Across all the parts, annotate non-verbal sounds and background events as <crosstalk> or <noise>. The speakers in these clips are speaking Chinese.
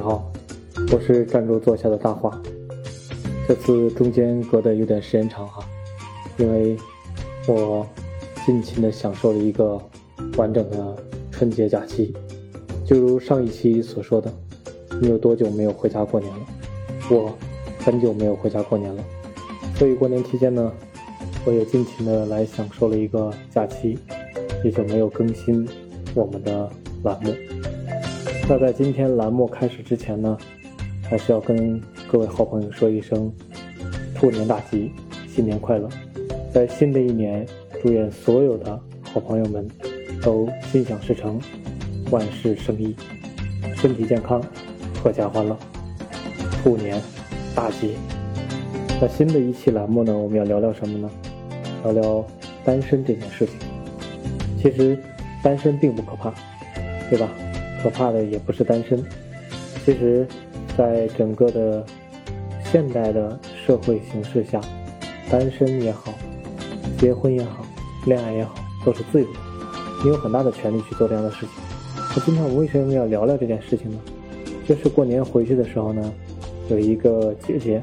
你好，我是站住坐下的大华。这次中间隔得有点时间长哈，因为我尽情的享受了一个完整的春节假期。就如上一期所说的，你有多久没有回家过年了？我很久没有回家过年了，所以过年期间呢，我也尽情的来享受了一个假期，也就没有更新我们的栏目。那在今天栏目开始之前呢，还是要跟各位好朋友说一声兔年大吉，新年快乐！在新的一年，祝愿所有的好朋友们都心想事成，万事胜意，身体健康，阖家欢乐，兔年大吉！那新的一期栏目呢，我们要聊聊什么呢？聊聊单身这件事情。其实，单身并不可怕，对吧？可怕的也不是单身，其实，在整个的现代的社会形势下，单身也好，结婚也好，恋爱也好，都是自由的，你有很大的权利去做这样的事情。那今天我们为什么要聊聊这件事情呢？就是过年回去的时候呢，有一个姐姐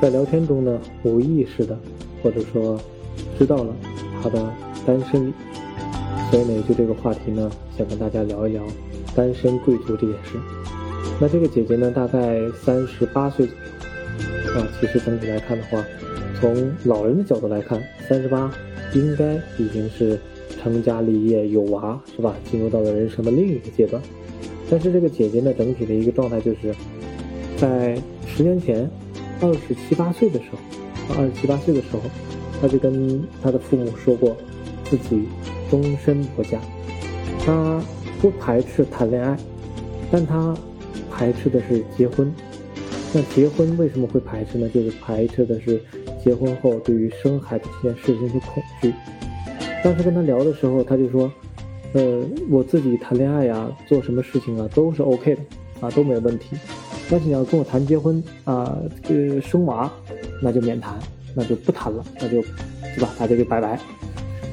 在聊天中呢，无意识的或者说知道了她的单身，所以呢，就这个话题呢，想跟大家聊一聊。单身贵族这件事，那这个姐姐呢，大概三十八岁左右啊。其实整体来看的话，从老人的角度来看，三十八应该已经是成家立业有娃，是吧？进入到了人生的另一个阶段。但是这个姐姐呢，整体的一个状态就是，在十年前，二十七八岁的时候，二十七八岁的时候，她就跟她的父母说过，自己终身不嫁。她。不排斥谈恋爱，但他排斥的是结婚。那结婚为什么会排斥呢？就是排斥的是结婚后对于生孩子这件事情的恐惧。当时跟他聊的时候，他就说：“呃，我自己谈恋爱呀，做什么事情啊都是 OK 的，啊都没问题。但是你要跟我谈结婚啊，呃生娃，那就免谈，那就不谈了，那就，对吧？大家就拜拜。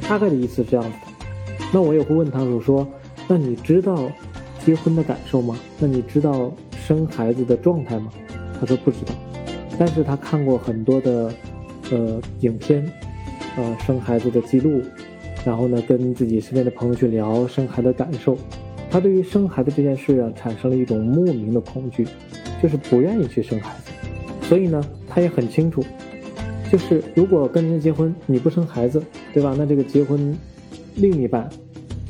大概的意思是这样子的。那我也会问他，我说。那你知道结婚的感受吗？那你知道生孩子的状态吗？他说不知道，但是他看过很多的呃影片，呃生孩子的记录，然后呢跟自己身边的朋友去聊生孩子的感受，他对于生孩子这件事啊产生了一种莫名的恐惧，就是不愿意去生孩子，所以呢他也很清楚，就是如果跟人家结婚你不生孩子，对吧？那这个结婚另一半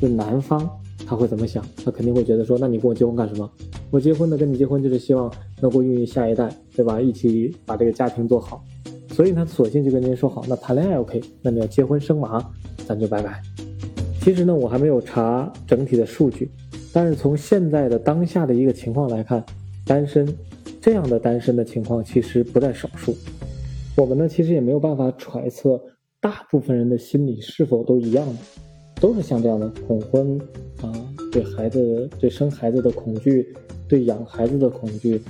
就男方。他会怎么想？他肯定会觉得说：“那你跟我结婚干什么？我结婚呢，跟你结婚就是希望能够孕育下一代，对吧？一起把这个家庭做好。”所以他索性就跟您说好：“那谈恋爱 OK，那你要结婚生娃，咱就拜拜。”其实呢，我还没有查整体的数据，但是从现在的当下的一个情况来看，单身这样的单身的情况其实不在少数。我们呢，其实也没有办法揣测大部分人的心理是否都一样的。都是像这样的恐婚啊，对孩子、对生孩子的恐惧，对养孩子的恐惧，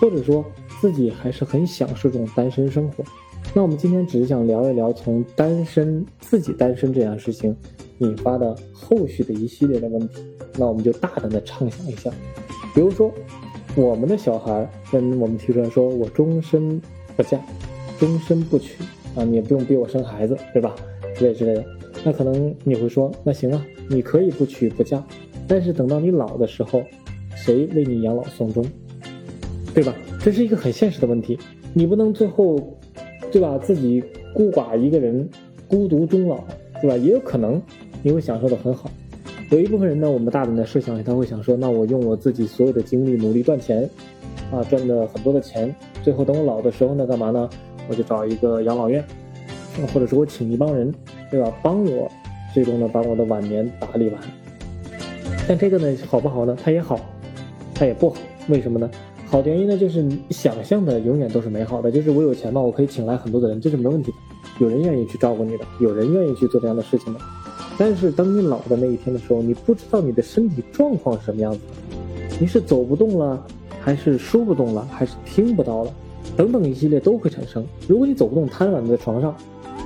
或者说自己还是很享受这种单身生活。那我们今天只是想聊一聊从单身、自己单身这件事情引发的后续的一系列的问题。那我们就大胆的畅想一下，比如说我们的小孩跟我们提出来说：“我终身不嫁，终身不娶啊，你也不用逼我生孩子，对吧？”之类之类的。那可能你会说，那行啊，你可以不娶不嫁，但是等到你老的时候，谁为你养老送终，对吧？这是一个很现实的问题，你不能最后，对吧？自己孤寡一个人，孤独终老，对吧？也有可能你会享受的很好。有一部分人呢，我们大胆的设想，他会想说，那我用我自己所有的精力努力赚钱，啊，赚的很多的钱，最后等我老的时候呢，干嘛呢？我就找一个养老院，或者说我请一帮人。对吧？帮我，最终呢，把我的晚年打理完。但这个呢，好不好呢？它也好，它也不好。为什么呢？好的原因呢，就是你想象的永远都是美好的。就是我有钱嘛，我可以请来很多的人，这是没问题的。有人愿意去照顾你的，有人愿意去做这样的事情的。但是当你老的那一天的时候，你不知道你的身体状况是什么样子，你是走不动了，还是说不动了，还是听不到了，等等一系列都会产生。如果你走不动，瘫软在床上。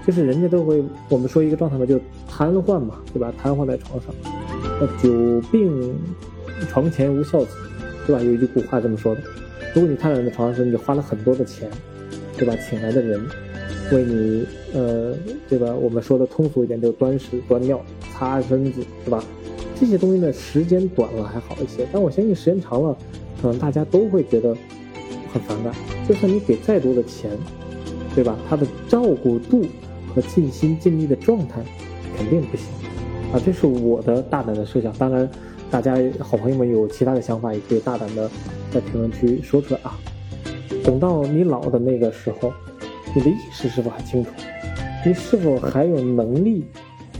就是人家都会，我们说一个状态嘛，就瘫痪嘛，对吧？瘫痪在床上，那久病床前无孝子，对吧？有一句古话这么说的：如果你瘫痪在床上时，你花了很多的钱，对吧？请来的人为你，呃，对吧？我们说的通俗一点，就是端屎端尿、擦身子，是吧？这些东西呢，时间短了还好一些，但我相信时间长了，可能大家都会觉得很反感。就算你给再多的钱，对吧？他的照顾度和尽心尽力的状态肯定不行啊！这是我的大胆的设想。当然，大家好朋友们有其他的想法，也可以大胆的在评论区说出来啊！等到你老的那个时候，你的意识是否还清楚？你是否还有能力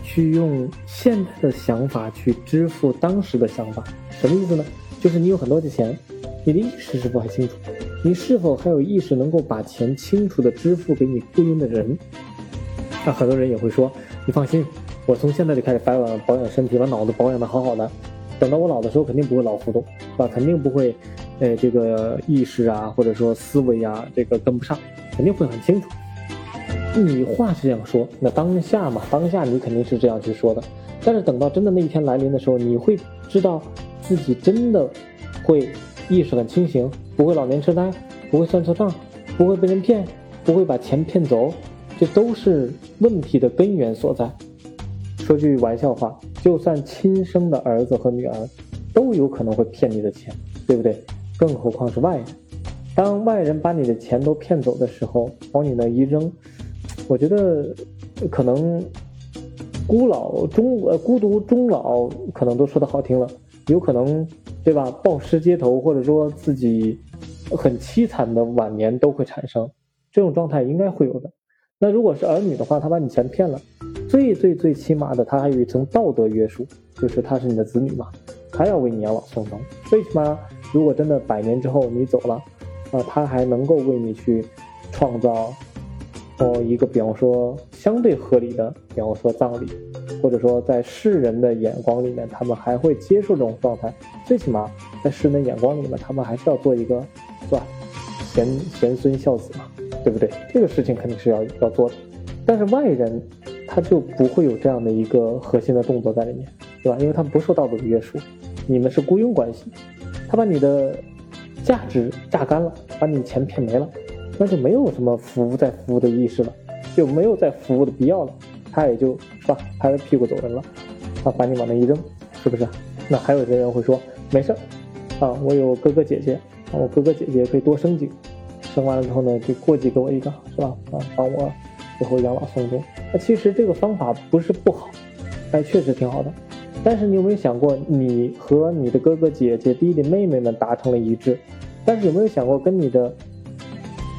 去用现在的想法去支付当时的想法？什么意思呢？就是你有很多的钱，你的意识是否还清楚？你是否还有意识能够把钱清楚的支付给你雇佣的人？那很多人也会说：“你放心，我从现在就开始保养保养身体，把脑子保养的好好的，等到我老的时候肯定不会老糊涂，是吧？肯定不会，呃，这个意识啊，或者说思维啊，这个跟不上，肯定会很清楚。”你话是这样说，那当下嘛，当下你肯定是这样去说的，但是等到真的那一天来临的时候，你会知道自己真的会意识很清醒。不会老年痴呆，不会算错账，不会被人骗，不会把钱骗走，这都是问题的根源所在。说句玩笑话，就算亲生的儿子和女儿，都有可能会骗你的钱，对不对？更何况是外人。当外人把你的钱都骗走的时候，往你那一扔，我觉得可能孤老终呃孤独终老，可能都说的好听了，有可能。对吧？暴尸街头，或者说自己很凄惨的晚年都会产生这种状态，应该会有的。那如果是儿女的话，他把你钱骗了，最最最起码的，他还有一层道德约束，就是他是你的子女嘛，他要为你养老送终。最起码，如果真的百年之后你走了，啊，他还能够为你去创造。哦，一个比方说相对合理的，比方说葬礼，或者说在世人的眼光里面，他们还会接受这种状态。最起码在世人的眼光里面，他们还是要做一个，是吧？贤贤孙孝子嘛，对不对？这个事情肯定是要要做的。但是外人他就不会有这样的一个核心的动作在里面，对吧？因为他不受道德的约束，你们是雇佣关系，他把你的价值榨干了，把你钱骗没了。那就没有什么服务再服务的意识了，就没有再服务的必要了，他也就是吧，拍着屁股走人了，他把你往那一扔，是不是？那还有些人会说，没事儿，啊，我有哥哥姐姐，啊，我哥哥姐姐可以多生几个，生完了之后呢，就过继给我一个，是吧？啊，帮我最后养老送终。那其实这个方法不是不好，哎，确实挺好的。但是你有没有想过，你和你的哥哥姐姐、弟弟妹妹们达成了一致，但是有没有想过跟你的？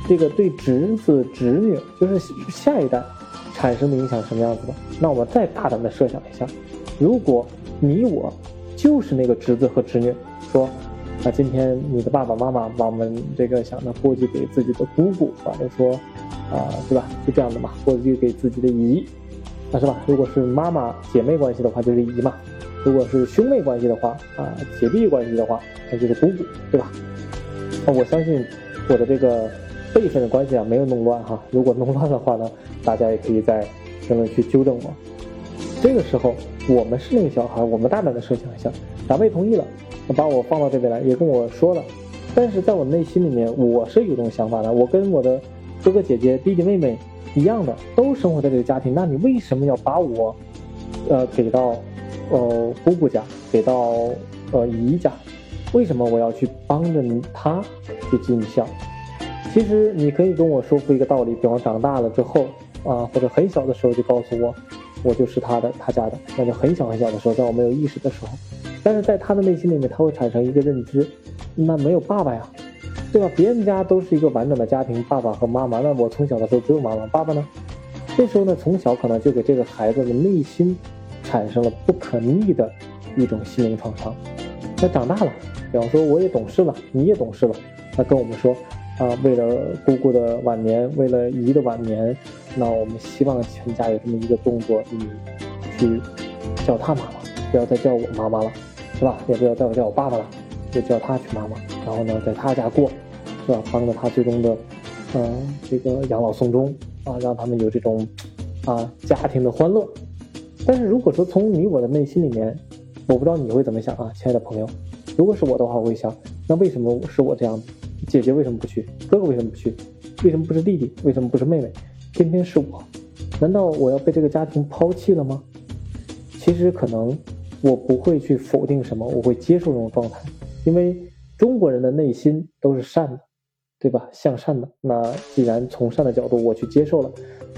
这个对侄子侄女，就是下一代产生的影响什么样子的？那我们再大胆的设想一下，如果你我就是那个侄子和侄女，说，那，今天你的爸爸妈妈把我们这个想着过继给自己的姑姑，或者说，啊，对吧？就这样的嘛，过继给自己的姨，啊，是吧？如果是妈妈姐妹关系的话，就是姨嘛；如果是兄妹关系的话，啊，姐弟关系的话，那就是姑姑，对吧？那我相信我的这个。辈分的关系啊，没有弄乱哈。如果弄乱的话呢，大家也可以在评论区纠正我。这个时候，我们是那个小孩，我们大胆的设想一下，长辈同意了，把我放到这边来，也跟我说了。但是在我内心里面，我是有这种想法的。我跟我的哥哥姐姐、弟弟妹妹一样的，都生活在这个家庭。那你为什么要把我，呃，给到，呃，姑姑家，给到，呃，姨家？为什么我要去帮着他去尽孝？其实你可以跟我说服一个道理，比方长大了之后啊，或者很小的时候就告诉我，我就是他的，他家的，那就很小很小的时候，在我没有意识的时候。但是在他的内心里面，他会产生一个认知，那没有爸爸呀，对吧？别人家都是一个完整的家庭，爸爸和妈妈，那我从小的时候只有妈妈，爸爸呢？这时候呢，从小可能就给这个孩子的内心产生了不可逆的一种心灵创伤。那长大了，比方说我也懂事了，你也懂事了，那跟我们说。啊，为了姑姑的晚年，为了姨的晚年，那我们希望全家有这么一个动作，你去叫他妈妈，不要再叫我妈妈了，是吧？也不要再叫我爸爸了，就叫他去妈妈。然后呢，在他家过，是吧？帮着他最终的，嗯，这个养老送终啊，让他们有这种啊家庭的欢乐。但是如果说从你我的内心里面，我不知道你会怎么想啊，亲爱的朋友，如果是我的话，我会想，那为什么是我这样？姐姐为什么不去？哥哥为什么不去？为什么不是弟弟？为什么不是妹妹？偏偏是我？难道我要被这个家庭抛弃了吗？其实可能我不会去否定什么，我会接受这种状态，因为中国人的内心都是善的，对吧？向善的。那既然从善的角度我去接受了，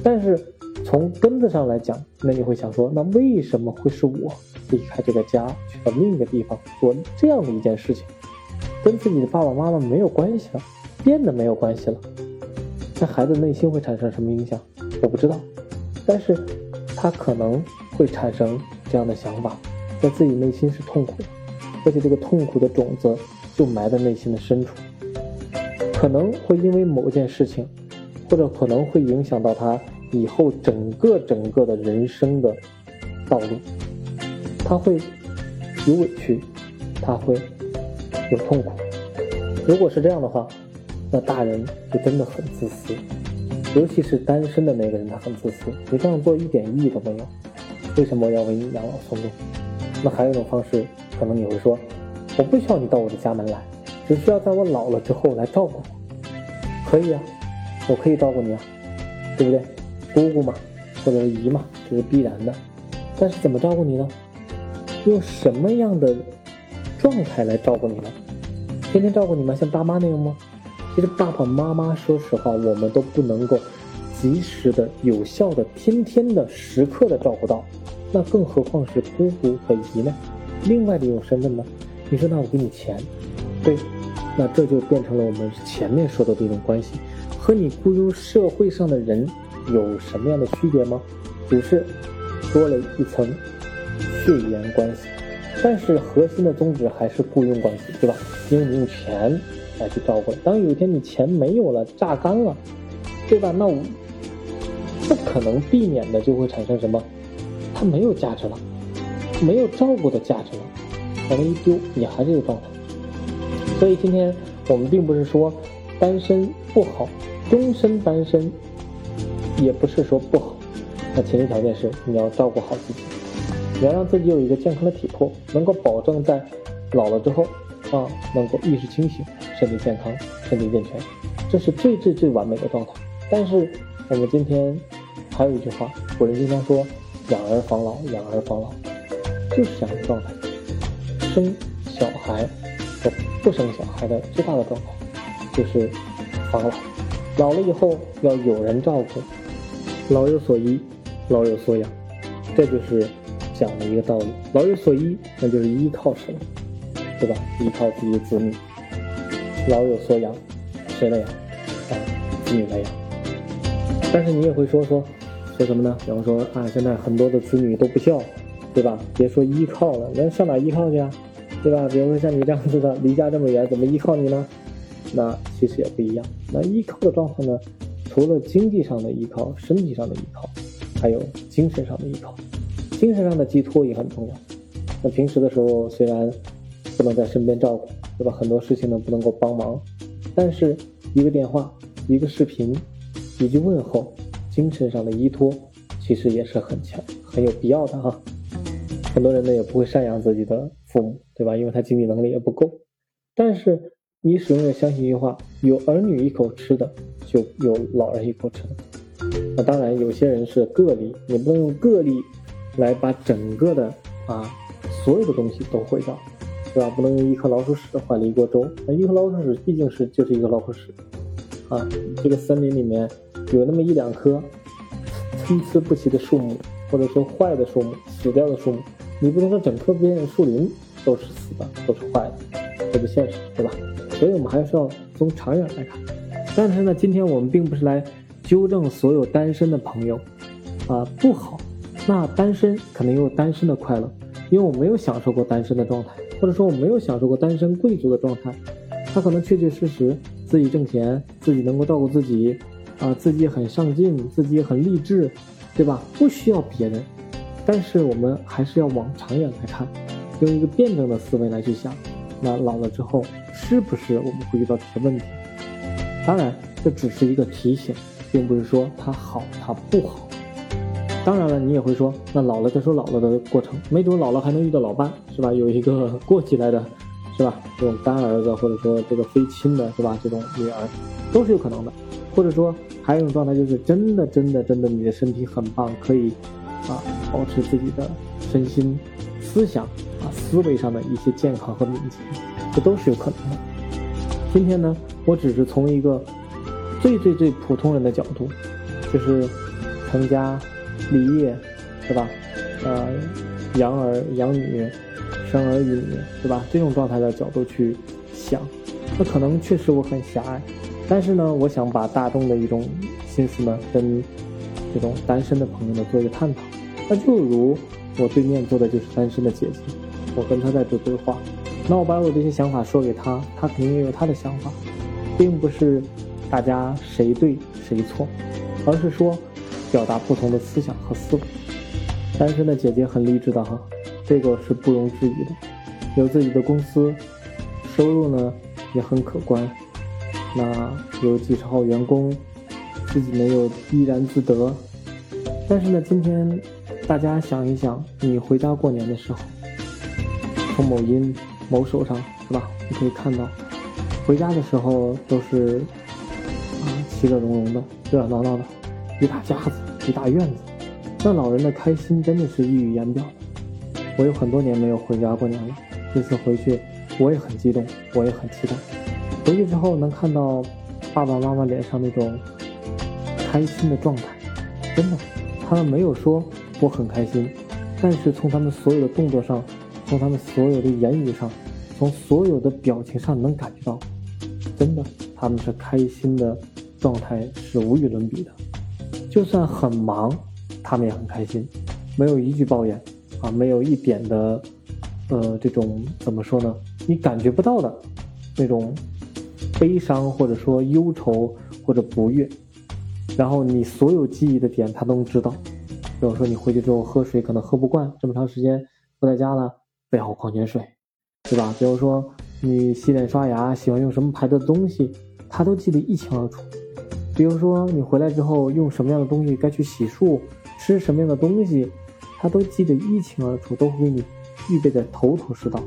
但是从根子上来讲，那你会想说，那为什么会是我离开这个家，去到另一个地方做这样的一件事情？跟自己的爸爸妈妈没有关系了，变得没有关系了，那孩子内心会产生什么影响？我不知道，但是他可能会产生这样的想法，在自己内心是痛苦的，而且这个痛苦的种子就埋在内心的深处，可能会因为某件事情，或者可能会影响到他以后整个整个的人生的道路，他会有委屈，他会。有痛苦，如果是这样的话，那大人就真的很自私，尤其是单身的那个人，他很自私。你这样做一点意义都没有，为什么要为你养老送终？那还有一种方式，可能你会说，我不需要你到我的家门来，只需要在我老了之后来照顾我，可以啊，我可以照顾你啊，对不对？姑姑嘛，或者是姨嘛，这是必然的。但是怎么照顾你呢？用什么样的？状态来照顾你呢，天天照顾你吗，像爸妈那样吗？其实爸爸妈妈，说实话，我们都不能够及时的、有效的、天天的、时刻的照顾到，那更何况是姑姑和姨呢？另外的一种身份呢？你说那我给你钱，对，那这就变成了我们前面说的这种关系，和你雇佣社会上的人有什么样的区别吗？只是多了一层血缘关系。但是核心的宗旨还是雇佣关系，对吧？因为你用钱来去照顾。当有一天你钱没有了，榨干了，对吧？那我不可能避免的就会产生什么？它没有价值了，没有照顾的价值了，可能一丢你还是这状态。所以今天我们并不是说单身不好，终身单身也不是说不好，那前提条件是你要照顾好自己。你要让自己有一个健康的体魄，能够保证在老了之后啊，能够意识清醒、身体健康、身体健全，这是最最最完美的状态。但是我们今天还有一句话，古人经常说“养儿防老，养儿防老”，就是这样的状态。生小孩和不生小孩的最大的状态就是防老，老了以后要有人照顾，老有所依，老有所养，这就是。讲的一个道理，老有所依，那就是依靠谁，对吧？依靠自己的子女。老有所养，谁来养？啊，子女来养。但是你也会说说说什么呢？比方说啊，现在很多的子女都不孝，对吧？别说依靠了，那上哪依靠去啊？对吧？比如说像你这样子的，离家这么远，怎么依靠你呢？那其实也不一样。那依靠的状态呢，除了经济上的依靠、身体上的依靠，还有精神上的依靠。精神上的寄托也很重要。那平时的时候虽然不能在身边照顾，对吧？很多事情呢不能够帮忙，但是一个电话、一个视频、一句问候，精神上的依托其实也是很强、很有必要的哈。很多人呢也不会赡养自己的父母，对吧？因为他经济能力也不够。但是你始终要相信一句话：有儿女一口吃的，就有老人一口吃的。那当然，有些人是个例，你不能用个例。来把整个的啊所有的东西都毁掉，对吧？不能用一颗老鼠屎换了一锅粥。那一颗老鼠屎毕竟是就是一个老鼠屎，啊，这个森林里面有那么一两棵参差不齐的树木，或者说坏的树木、死掉的树木，你不能说整棵边树林都是死的，都是坏的，这不现实，对吧？所以我们还是要从长远来看。但是呢，今天我们并不是来纠正所有单身的朋友啊不好。那单身肯定有单身的快乐，因为我没有享受过单身的状态，或者说我没有享受过单身贵族的状态。他可能确确实实自己挣钱，自己能够照顾自己，啊，自己很上进，自己很励志，对吧？不需要别人。但是我们还是要往长远来看，用一个辩证的思维来去想，那老了之后是不是我们会遇到这些问题？当然，这只是一个提醒，并不是说它好它不好。当然了，你也会说，那老了再说老了的过程，没准老了还能遇到老伴，是吧？有一个 <laughs> 过继来的是吧？这种干儿子或者说这个非亲的，是吧？这种女儿都是有可能的，或者说还有一种状态就是真的真的真的你的身体很棒，可以啊保持自己的身心思想啊思维上的一些健康和敏捷，这都是有可能的。今天呢，我只是从一个最最最普通人的角度，就是成家立业，是吧？呃，养儿养女。生儿育女，对吧？这种状态的角度去想，那可能确实我很狭隘，但是呢，我想把大众的一种心思呢，跟这种单身的朋友呢做一个探讨。那就如我对面坐的就是单身的姐姐，我跟她在做对话，那我把我这些想法说给她，她肯定也有她的想法，并不是大家谁对谁错，而是说表达不同的思想和思维。单身的姐姐很励志的哈。这个是不容置疑的，有自己的公司，收入呢也很可观，那有几十号员工，自己没有怡然自得。但是呢，今天大家想一想，你回家过年的时候，从某音、某手上是吧？你可以看到，回家的时候都是啊，其乐融融的，热热闹闹的，一大家子，一大院子，那老人的开心真的是溢于言表。我有很多年没有回家过年了，这次回去我也很激动，我也很期待。回去之后能看到爸爸妈妈脸上那种开心的状态，真的，他们没有说我很开心，但是从他们所有的动作上，从他们所有的言语上，从所有的表情上能感觉到，真的他们是开心的状态是无与伦比的。就算很忙，他们也很开心，没有一句抱怨。啊，没有一点的，呃，这种怎么说呢？你感觉不到的那种悲伤，或者说忧愁，或者不悦，然后你所有记忆的点，他都知道。比如说你回去之后喝水可能喝不惯，这么长时间不在家了，备好矿泉水，对吧？比如说你洗脸刷牙喜欢用什么牌子的东西，他都记得一清二楚。比如说你回来之后用什么样的东西该去洗漱，吃什么样的东西。他都记得一清二楚，都会给你预备的头头是道，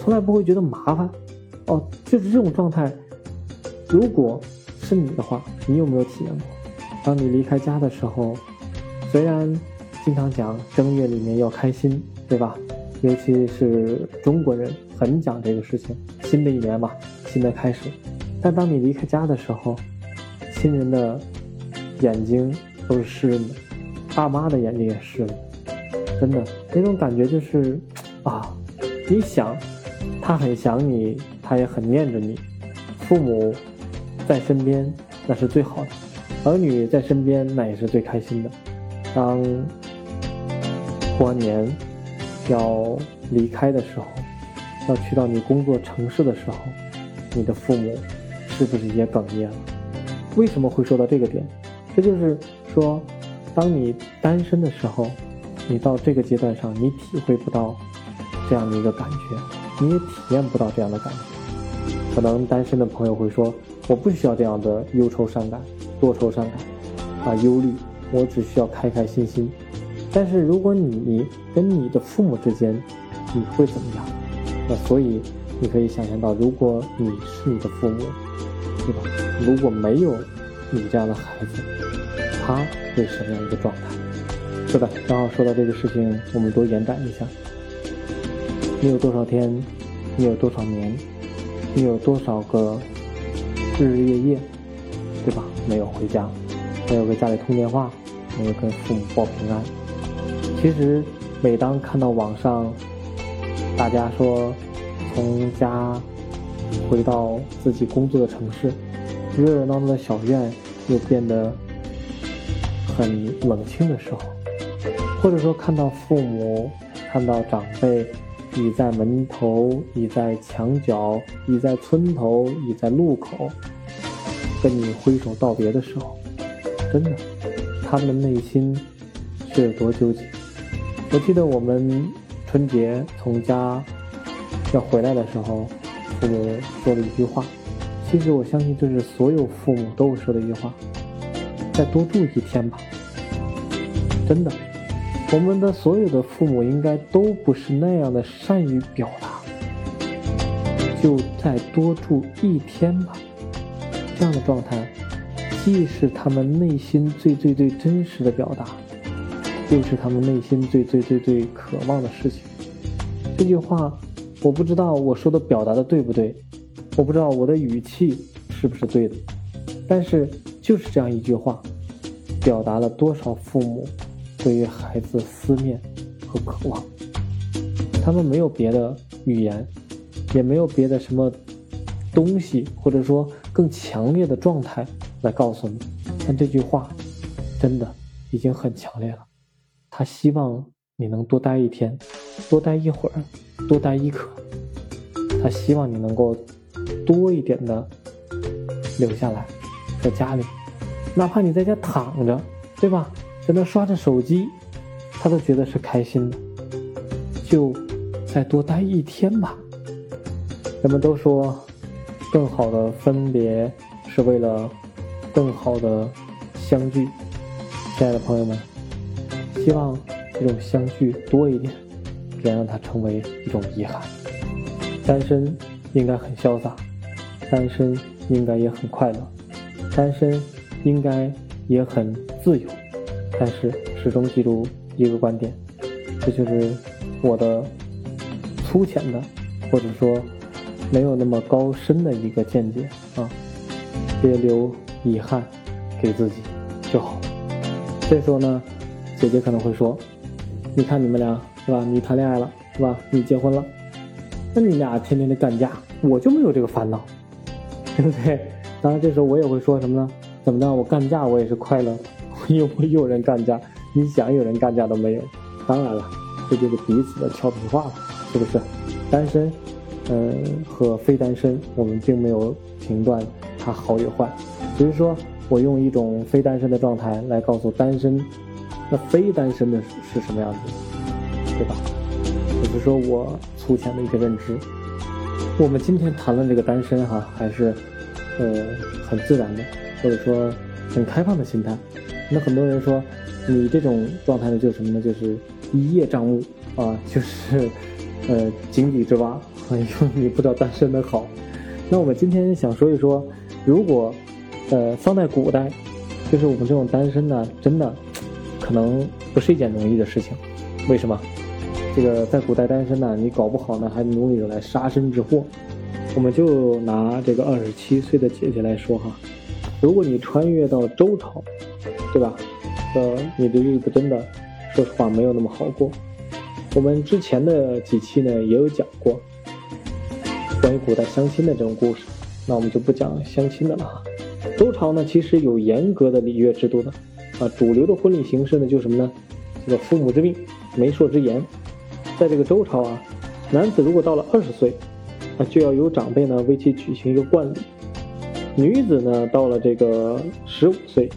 从来不会觉得麻烦。哦，就是这种状态。如果是你的话，你有没有体验过？当你离开家的时候，虽然经常讲正月里面要开心，对吧？尤其是中国人很讲这个事情，新的一年嘛，新的开始。但当你离开家的时候，亲人的眼睛都是湿润的，爸妈的眼睛也湿了。真的那种感觉就是，啊，你想，他很想你，他也很念着你。父母在身边那是最好的，儿女在身边那也是最开心的。当过完年要离开的时候，要去到你工作城市的时候，你的父母是不是也哽咽了？为什么会说到这个点？这就是说，当你单身的时候。你到这个阶段上，你体会不到这样的一个感觉，你也体验不到这样的感觉。可能单身的朋友会说：“我不需要这样的忧愁伤感、多愁善感啊，忧虑，我只需要开开心心。”但是如果你跟你的父母之间，你会怎么样？那所以你可以想象到，如果你是你的父母，对吧？如果没有你这样的孩子，他会什么样一个状态？是的，刚好说到这个事情，我们多延展一下。你有多少天？你有多少年？你有多少个日日夜夜，对吧？没有回家，没有给家里通电话，没有跟父母报平安。其实，每当看到网上大家说从家回到自己工作的城市，热热闹闹的小院又变得很冷清的时候。或者说，看到父母、看到长辈倚在门头、倚在墙角、倚在村头、倚在路口，跟你挥手道别的时候，真的，他们的内心是有多纠结？我记得我们春节从家要回来的时候，父母说了一句话，其实我相信这是所有父母都说的一句话：再多住一天吧。真的。我们的所有的父母应该都不是那样的善于表达，就再多住一天吧。这样的状态，既是他们内心最最最真实的表达，又是他们内心最最最最渴望的事情。这句话，我不知道我说的表达的对不对，我不知道我的语气是不是对的，但是就是这样一句话，表达了多少父母对于孩子思念和渴望。他们没有别的语言，也没有别的什么东西，或者说。更强烈的状态来告诉你，但这句话真的已经很强烈了。他希望你能多待一天，多待一会儿，多待一刻。他希望你能够多一点的留下来，在家里，哪怕你在家躺着，对吧？在那刷着手机，他都觉得是开心的。就再多待一天吧。人们都说。更好的分别是为了更好的相聚，亲爱的朋友们，希望这种相聚多一点，别让它成为一种遗憾。单身应该很潇洒，单身应该也很快乐，单身应该也很自由。但是始终记住一个观点，这就是我的粗浅的，或者说。没有那么高深的一个见解啊，别留遗憾给自己就好。这时候呢，姐姐可能会说：“你看你们俩是吧？你谈恋爱了是吧？你结婚了，那你俩天天的干架，我就没有这个烦恼，对不对？”当然，这时候我也会说什么呢？怎么着？我干架我也是快乐的，又不有人干架，你想有人干架都没有。当然了，这就是彼此的俏皮话了，是不是？单身。嗯，和非单身，我们并没有评断它好与坏，只是说我用一种非单身的状态来告诉单身，那非单身的是什么样子，对吧？只是说我粗浅的一个认知。我们今天谈论这个单身哈，还是呃很自然的，或者说很开放的心态。那很多人说你这种状态呢，就是什么呢？就是一叶障目啊，就是呃井底之蛙。哎呦，你不知道单身的好。那我们今天想说一说，如果，呃，放在古代，就是我们这种单身呢，真的，可能不是一件容易的事情。为什么？这个在古代单身呢，你搞不好呢，还容易惹来杀身之祸。我们就拿这个二十七岁的姐姐来说哈，如果你穿越到周朝，对吧？呃，你的日子真的，说实话没有那么好过。我们之前的几期呢，也有讲过。关于古代相亲的这种故事，那我们就不讲相亲的了。周朝呢，其实有严格的礼乐制度的，啊，主流的婚礼形式呢，就是什么呢？这个父母之命，媒妁之言。在这个周朝啊，男子如果到了二十岁，啊，就要由长辈呢为其举行一个冠礼；女子呢，到了这个十五岁，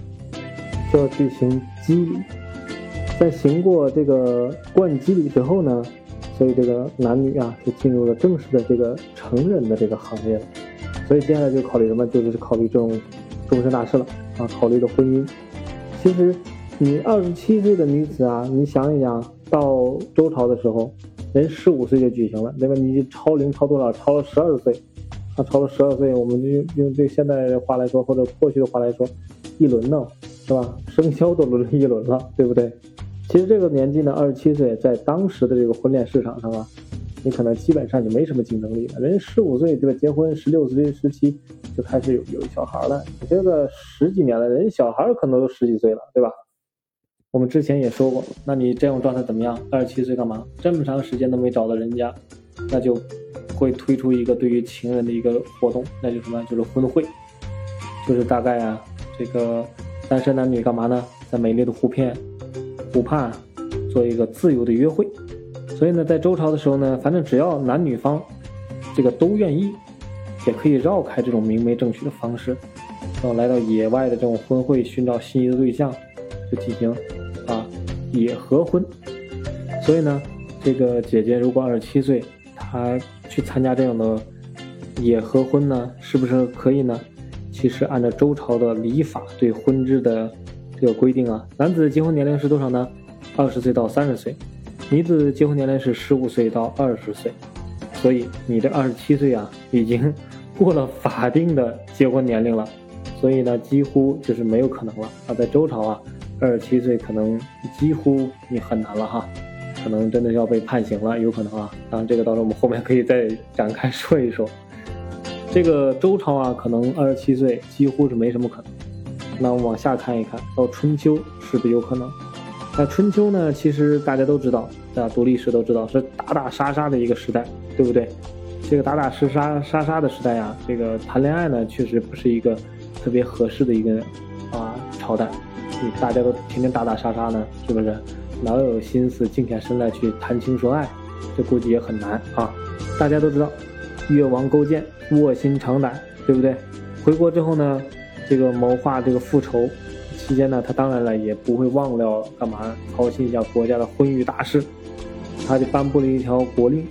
要举行笄礼。在行过这个冠笄礼之后呢？所以这个男女啊，就进入了正式的这个成人的这个行业了。所以接下来就考虑什么？就是考虑这种终身大事了啊，考虑的婚姻。其实你二十七岁的女子啊，你想一想，到周朝的时候，人十五岁就举行了，对吧？你超龄超多少？超了十二岁，啊，超了十二岁，我们就用用这现代的话来说，或者过去的话来说，一轮呢，是吧？生肖都轮了一轮了，<laughs> 对不对？其实这个年纪呢，二十七岁，在当时的这个婚恋市场上啊，你可能基本上就没什么竞争力了。人十五岁对吧？结婚，十六岁、十七就开始有有小孩了。你这个十几年了，人小孩可能都十几岁了，对吧？我们之前也说过，那你这种状态怎么样？二十七岁干嘛？这么长时间都没找到人家，那就会推出一个对于情人的一个活动，那就什么？就是婚会，就是大概啊，这个单身男女干嘛呢？在美丽的湖片。湖畔做一个自由的约会，所以呢，在周朝的时候呢，反正只要男女方这个都愿意，也可以绕开这种明媒正娶的方式，然后来到野外的这种婚会，寻找心仪的对象，就进行啊野合婚。所以呢，这个姐姐如果二十七岁，她去参加这样的野合婚呢，是不是可以呢？其实按照周朝的礼法对婚制的。这个规定啊，男子结婚年龄是多少呢？二十岁到三十岁，女子结婚年龄是十五岁到二十岁。所以你这二十七岁啊，已经过了法定的结婚年龄了，所以呢，几乎就是没有可能了啊。在周朝啊，二十七岁可能几乎你很难了哈，可能真的要被判刑了，有可能啊。当然，这个到时候我们后面可以再展开说一说。这个周朝啊，可能二十七岁几乎是没什么可能。那我们往下看一看，到春秋是不是有可能？那春秋呢？其实大家都知道，啊，读历史都知道是打打杀杀的一个时代，对不对？这个打打杀杀杀杀的时代啊，这个谈恋爱呢，确实不是一个特别合适的一个啊朝代。你大家都天天打打杀杀呢，是不是？哪有心思静下心来去谈情说爱？这估计也很难啊。大家都知道，越王勾践卧薪尝胆，对不对？回国之后呢，这个谋划这个复仇。期间呢，他当然了也不会忘了干嘛操心一下国家的婚育大事，他就颁布了一条国令，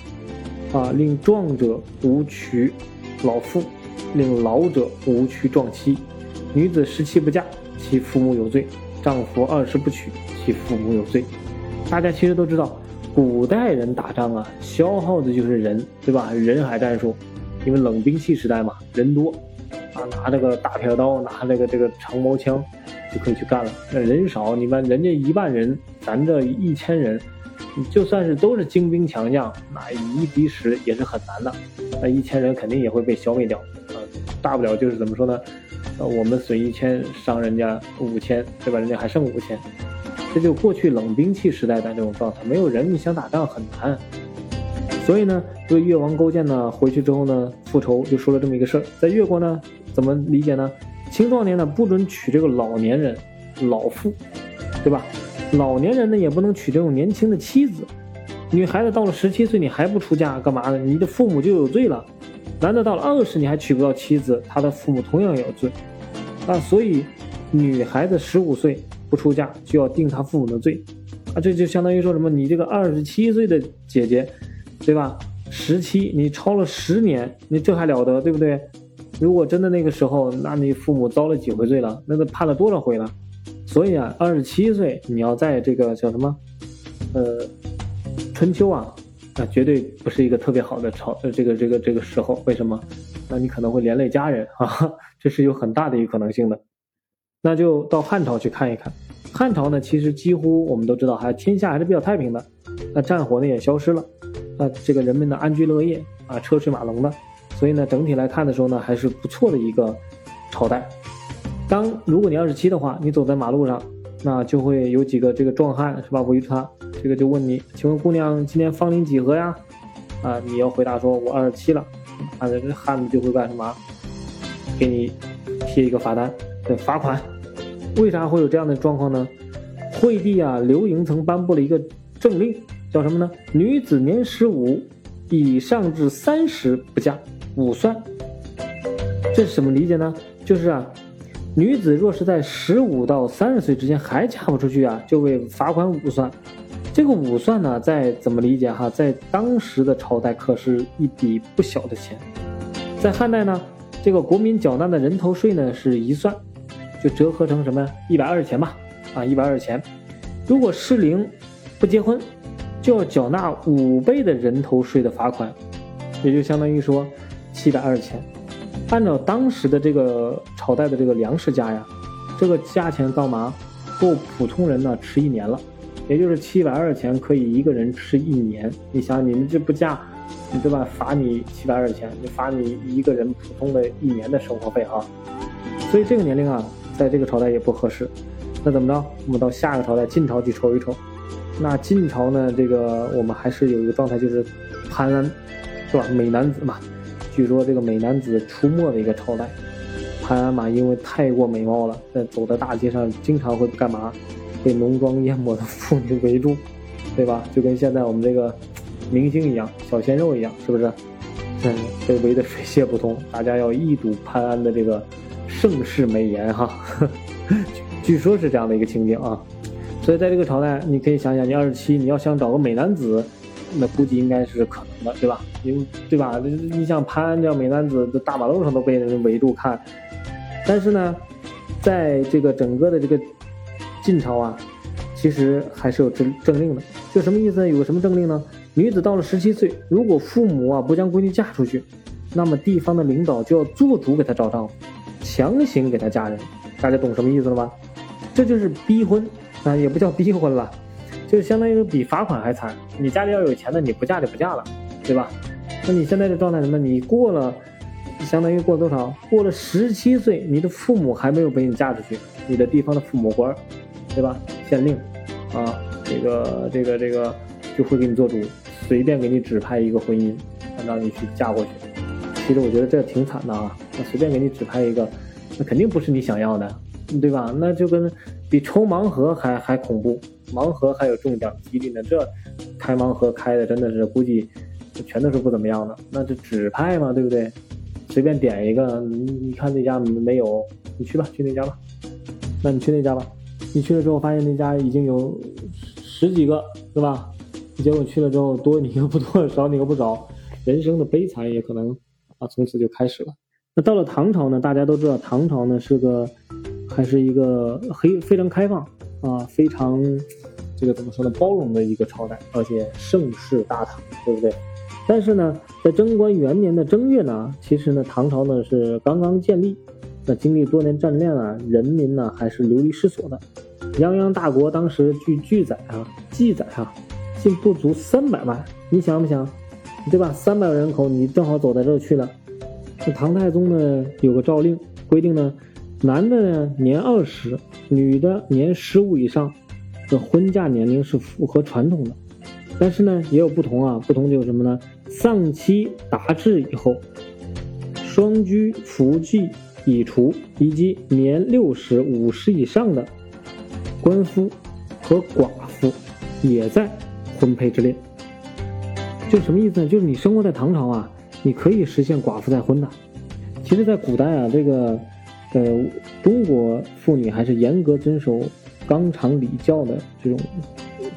啊，令壮者无娶老妇，令老者无娶壮妻，女子十七不嫁，其父母有罪；丈夫二十不娶，其父母有罪。大家其实都知道，古代人打仗啊，消耗的就是人，对吧？人海战术，因为冷兵器时代嘛，人多，啊，拿这个大片刀，拿这个这个长矛枪。就可以去干了。那人少，你们人家一万人，咱这一千人，就算是都是精兵强将，那以一敌十也是很难的。那一千人肯定也会被消灭掉。啊，大不了就是怎么说呢？呃，我们损一千，伤人家五千，对吧？人家还剩五千。这就过去冷兵器时代的这种状态，没有人，你想打仗很难。所以呢，这个越王勾践呢，回去之后呢，复仇就说了这么一个事儿，在越国呢，怎么理解呢？青壮年呢不准娶这个老年人、老妇，对吧？老年人呢也不能娶这种年轻的妻子。女孩子到了十七岁你还不出嫁，干嘛呢？你的父母就有罪了。男的到了二十你还娶不到妻子，他的父母同样有罪。啊，所以女孩子十五岁不出嫁就要定他父母的罪。啊，这就相当于说什么？你这个二十七岁的姐姐，对吧？十七你超了十年，你这还了得，对不对？如果真的那个时候，那你父母遭了几回罪了？那都判了多少回了？所以啊，二十七岁你要在这个叫什么，呃，春秋啊，那，绝对不是一个特别好的朝，呃，这个这个这个时候，为什么？那你可能会连累家人啊，这是有很大的一个可能性的。那就到汉朝去看一看，汉朝呢，其实几乎我们都知道，还天下还是比较太平的，那战火呢也消失了，那这个人们的安居乐业啊，车水马龙的。所以呢，整体来看的时候呢，还是不错的一个朝代。当如果你二十七的话，你走在马路上，那就会有几个这个壮汉是吧？围着他，这个就问你，请问姑娘今年芳龄几何呀？啊，你要回答说，我二十七了。啊，这汉子就会干什么？给你贴一个罚单，对，罚款。为啥会有这样的状况呢？惠帝啊，刘盈曾颁布了一个政令，叫什么呢？女子年十五以上至三十不嫁。五算，这是什么理解呢？就是啊，女子若是在十五到三十岁之间还嫁不出去啊，就会罚款五算。这个五算呢，在怎么理解哈？在当时的朝代可是一笔不小的钱。在汉代呢，这个国民缴纳的人头税呢是一算，就折合成什么呀一百二十钱吧？啊，一百二十钱。如果适龄不结婚，就要缴纳五倍的人头税的罚款，也就相当于说。七百二十钱，按照当时的这个朝代的这个粮食价呀，这个价钱干嘛够普通人呢吃一年了，也就是七百二钱可以一个人吃一年。你想，你们这不加，你对吧？罚你七百二钱，就罚你一个人普通的一年的生活费啊。所以这个年龄啊，在这个朝代也不合适。那怎么着？我们到下个朝代晋朝去瞅一瞅。那晋朝呢，这个我们还是有一个状态，就是潘安，是吧？美男子嘛。据说这个美男子出没的一个朝代，潘安嘛，因为太过美貌了，在走在大街上经常会干嘛？被浓妆艳抹的妇女围住，<laughs> 对吧？就跟现在我们这个明星一样，小鲜肉一样，是不是？嗯，被围得水泄不通，大家要一睹潘安的这个盛世美颜哈。<laughs> 据说是这样的一个情景啊，所以在这个朝代，你可以想想，你二十七，你要想找个美男子。那估计应该是可能的，对吧？因为对吧？你像潘安这样美男子，这大马路上都被人围住看。但是呢，在这个整个的这个晋朝啊，其实还是有政政令的。就什么意思呢？有个什么政令呢？女子到了十七岁，如果父母啊不将闺女嫁出去，那么地方的领导就要做主给她找丈夫，强行给她嫁人。大家懂什么意思了吗？这就是逼婚啊，也不叫逼婚了，就相当于比罚款还惨。你家里要有钱的，你不嫁就不嫁了，对吧？那你现在的状态什么？你过了，相当于过多少？过了十七岁，你的父母还没有被你嫁出去，你的地方的父母官，对吧？县令，啊，这个这个这个就会给你做主。随便给你指派一个婚姻，让你去嫁过去。其实我觉得这挺惨的啊！那随便给你指派一个，那肯定不是你想要的，对吧？那就跟比抽盲盒还还恐怖，盲盒还有中奖几率呢。这开盲盒开的真的是估计全都是不怎么样的。那就指派嘛，对不对？随便点一个，你你看那家没有，你去吧，去那家吧。那你去那家吧。你去了之后发现那家已经有十几个，是吧？结果去了之后，多你又不多，少你又不少，人生的悲惨也可能啊，从此就开始了。那到了唐朝呢？大家都知道，唐朝呢是个还是一个黑非常开放啊，非常这个怎么说呢，包容的一个朝代，而且盛世大唐，对不对？但是呢，在贞观元年的正月呢，其实呢，唐朝呢是刚刚建立，那经历多年战乱啊，人民呢还是流离失所的。泱泱大国当时据记载啊，记载啊。竟不足三百万，你想不想，对吧？三百万人口，你正好走在这去了。那唐太宗呢，有个诏令规定呢，男的呢年二十，女的年十五以上的婚嫁年龄是符合传统的。但是呢，也有不同啊，不同就有什么呢？丧妻达至以后，双居服妓已除，以及年六十五十以上的官夫和寡妇也在。婚配之列，就什么意思呢？就是你生活在唐朝啊，你可以实现寡妇再婚的。其实，在古代啊，这个呃，中国妇女还是严格遵守纲常礼教的这种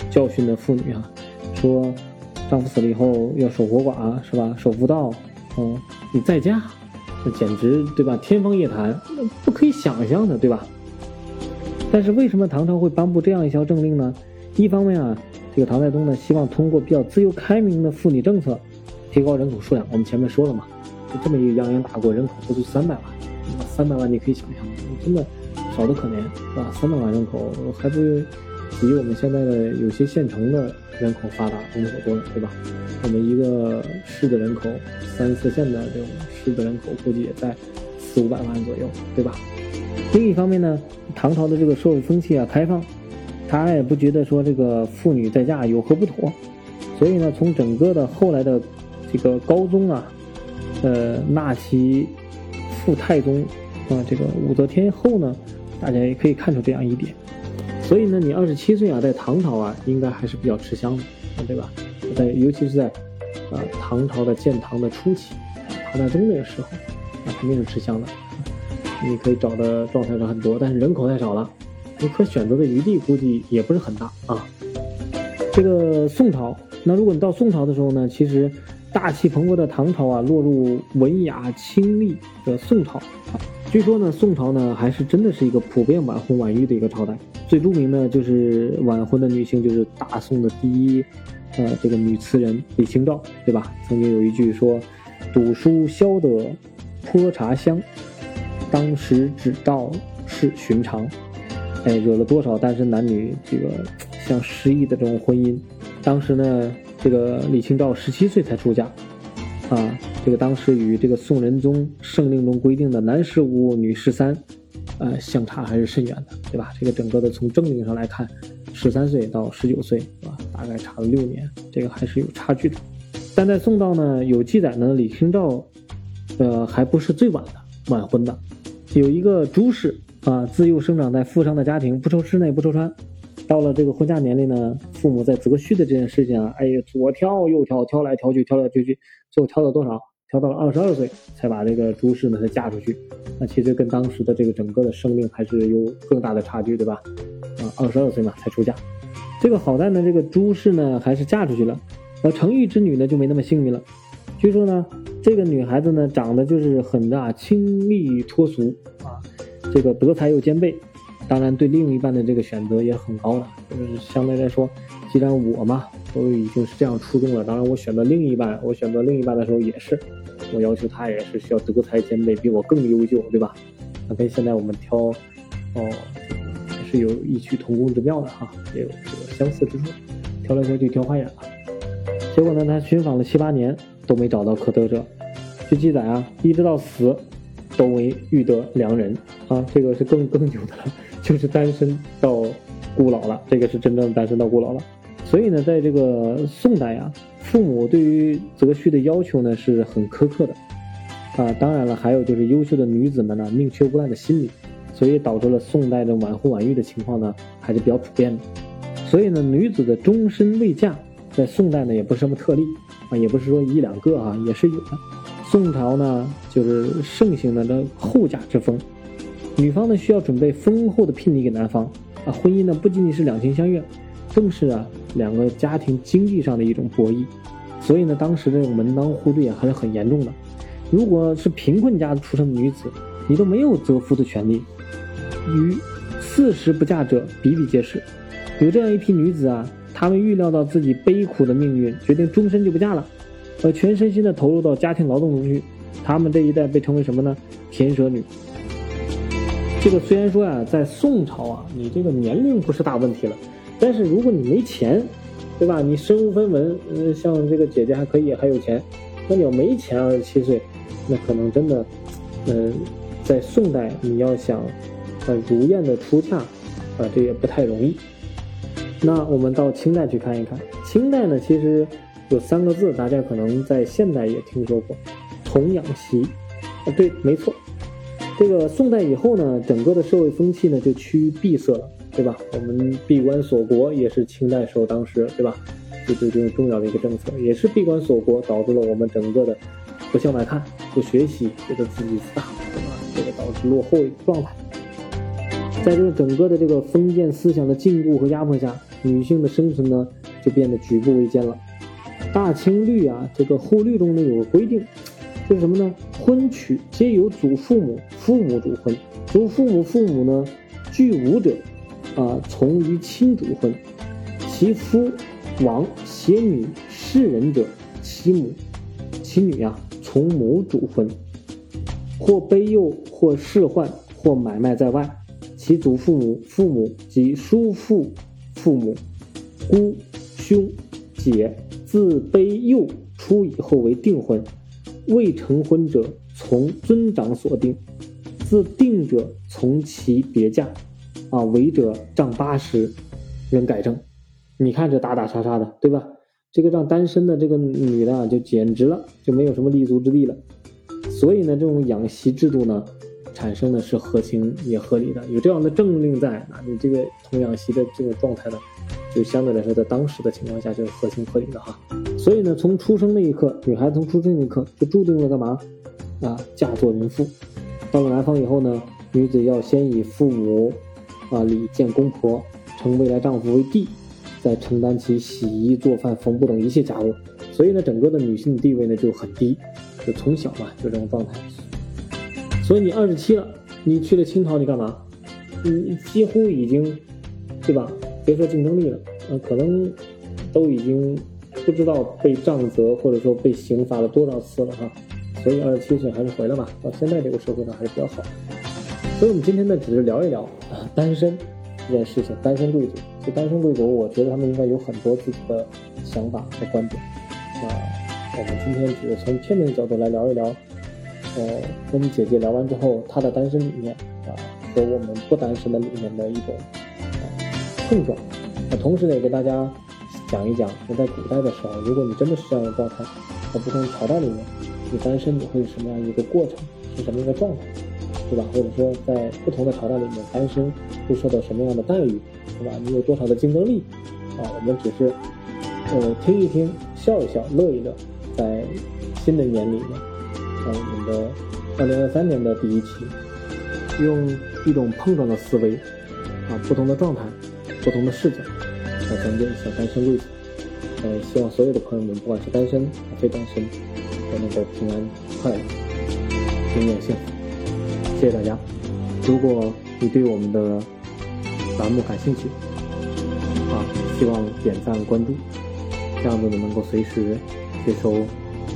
教训的妇女啊，说丈夫死了以后要守活寡，是吧？守妇道，嗯，你再嫁，那简直对吧？天方夜谭，不可以想象的，对吧？但是为什么唐朝会颁布这样一条政令呢？一方面啊。这个唐太宗呢，希望通过比较自由开明的妇女政策，提高人口数量。我们前面说了嘛，就这么一个泱泱大国，人口不足三百万，三百万你可以想象，真的少得可怜，是吧？三百万人口还不比我们现在的有些县城的人口发达人口多呢，对吧？我们一个市的人口，三四线的这种市的人口，估计也在四五百万左右，对吧？另一方面呢，唐朝的这个社会风气啊，开放。他也不觉得说这个妇女再嫁有何不妥，所以呢，从整个的后来的这个高宗啊，呃，纳其父太宗啊，这个武则天后呢，大家也可以看出这样一点。所以呢，你二十七岁啊，在唐朝啊，应该还是比较吃香的，对吧？在尤其是在啊唐朝的建唐的初期，唐太宗那个时候，那肯定是吃香的。你可以找的状态是很多，但是人口太少了。你可选择的余地估计也不是很大啊。这个宋朝，那如果你到宋朝的时候呢，其实大气蓬勃的唐朝啊，落入文雅清丽的宋朝啊。据说呢，宋朝呢还是真的是一个普遍晚婚晚育的一个朝代。最著名的就是晚婚的女性，就是大宋的第一呃这个女词人李清照，对吧？曾经有一句说：“赌书消得泼茶香，当时只道是寻常。”哎，惹了多少单身男女这个像失意的这种婚姻？当时呢，这个李清照十七岁才出嫁，啊，这个当时与这个宋仁宗圣令中规定的男十五、女十三，呃，相差还是甚远的，对吧？这个整个的从政令上来看，十三岁到十九岁，是吧？大概差了六年，这个还是有差距的。但在宋道呢，有记载呢，李清照，呃，还不是最晚的晚婚的，有一个朱氏。啊，自幼生长在富商的家庭，不愁吃，也不愁穿。到了这个婚嫁年龄呢，父母在择婿的这件事情啊，哎呀，左挑右挑，挑来挑去，挑来挑去，最后挑到多少？挑到了二十二岁，才把这个朱氏呢，才嫁出去。那其实跟当时的这个整个的生命还是有更大的差距，对吧？啊，二十二岁嘛，才出嫁。这个好在呢，这个朱氏呢，还是嫁出去了。而成玉之女呢，就没那么幸运了。据说呢，这个女孩子呢，长得就是很大清丽脱俗啊。这个德才又兼备，当然对另一半的这个选择也很高了。就是相对来说，既然我嘛都已经是这样初衷了。当然，我选择另一半，我选择另一半的时候也是，我要求他也是需要德才兼备，比我更优秀，对吧？那跟现在我们挑，哦，还是有异曲同工之妙的哈，也有这个相似之处。挑来挑去挑花眼了，结果呢，他寻访了七八年都没找到可得者。据记载啊，一直到死都没遇得良人啊，这个是更更牛的了，就是单身到孤老了，这个是真正单身到孤老了。所以呢，在这个宋代啊，父母对于择婿的要求呢是很苛刻的啊。当然了，还有就是优秀的女子们呢宁缺毋滥的心理，所以导致了宋代的晚婚晚育的情况呢还是比较普遍的。所以呢，女子的终身未嫁，在宋代呢也不是什么特例啊，也不是说一两个啊，也是有的。宋朝呢，就是盛行的这后嫁之风，女方呢需要准备丰厚的聘礼给男方啊。婚姻呢不仅仅是两情相悦，更是啊两个家庭经济上的一种博弈。所以呢，当时这种门当户对啊还是很严重的。如果是贫困家出生的女子，你都没有择夫的权利，与四十不嫁者比比皆是。有这样一批女子啊，她们预料到自己悲苦的命运，决定终身就不嫁了。呃，全身心的投入到家庭劳动中去，他们这一代被称为什么呢？田舍女。这个虽然说啊，在宋朝啊，你这个年龄不是大问题了，但是如果你没钱，对吧？你身无分文，呃，像这个姐姐还可以还有钱，那你要没钱，二十七岁，那可能真的，嗯，在宋代你要想，呃，如愿的出嫁，啊，这也不太容易。那我们到清代去看一看，清代呢，其实。有三个字，大家可能在现代也听说过，童养媳。啊，对，没错。这个宋代以后呢，整个的社会风气呢就趋于闭塞了，对吧？我们闭关锁国也是清代时候当时，对吧？就最最重要的一个政策，也是闭关锁国导致了我们整个的不向外看、不学习，觉得自己大，对吧？这个导致落后状态。在这个整个的这个封建思想的禁锢和压迫下，女性的生存呢就变得举步维艰了。大清律啊，这个户律中呢有个规定，就是什么呢？婚娶皆由祖父母、父母主婚，祖父母、父母呢俱无者，啊，从于亲主婚。其夫亡携女世人者，其母、其女啊从母主婚。或悲幼，或仕宦，或买卖在外，其祖父母、父母及叔父、父母、姑、兄、姐。自卑幼出以后为订婚，未成婚者从尊长所定，自定者从其别嫁，啊，违者杖八十，人改正。你看这打打杀杀的，对吧？这个让单身的这个女的啊，就简直了，就没有什么立足之地了。所以呢，这种养媳制度呢，产生的是合情也合理的，有这样的政令在，啊，你这个童养媳的这种状态呢？就相对来说，在当时的情况下，就是合情合理的哈。所以呢，从出生那一刻，女孩从出生那一刻就注定了干嘛？啊，嫁作人妇。到了南方以后呢，女子要先以父母啊礼见公婆，称未来丈夫为帝，再承担起洗衣、做饭、缝布等一切家务。所以呢，整个的女性地位呢就很低，就从小嘛就这种状态。所以你二十七了，你去了清朝，你干嘛？你几乎已经，对吧？别说竞争力了，呃，可能都已经不知道被杖责或者说被刑罚了多少次了哈，所以二十七岁还是回来吧。到现在这个社会呢还是比较好。所以我们今天呢只是聊一聊啊单身这件事情，单身贵族。就单身贵族，我觉得他们应该有很多自己的想法和观点。那我们今天只是从片面的角度来聊一聊，呃，跟姐姐聊完之后她的单身理念啊和我们不单身的里面的一种。碰撞，那同时呢，也给大家讲一讲，那在古代的时候，如果你真的是这样的状态，在不同朝代里面，你单身你会是什么样一个过程，是什么一个状态，对吧？或者说在不同的朝代里面，单身会受到什么样的待遇，对吧？你有多少的竞争力？啊，我们只是呃听一听，笑一笑，乐一乐，在新的一年里面，在我们的二零二三年的第一期，用一种碰撞的思维，啊，不同的状态。不同的视角来讲解一下单身贵族。呃，希望所有的朋友们，不管是单身还是非单身，都能够平安快乐，永远幸福。谢谢大家。如果你对我们的栏目感兴趣，啊，希望点赞关注。这样子呢能够随时接收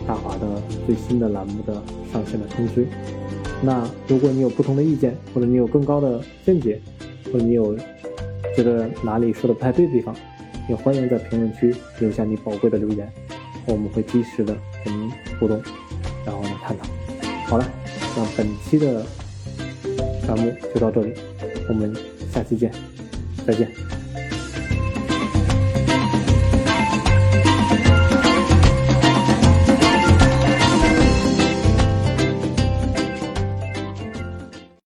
大华的最新的栏目的上线的通知。那如果你有不同的意见，或者你有更高的见解，或者你有觉得哪里说的不太对的地方，也欢迎在评论区留下你宝贵的留言，我们会及时的跟您互动，然后呢探讨。好了，那本期的栏目就到这里，我们下期见，再见。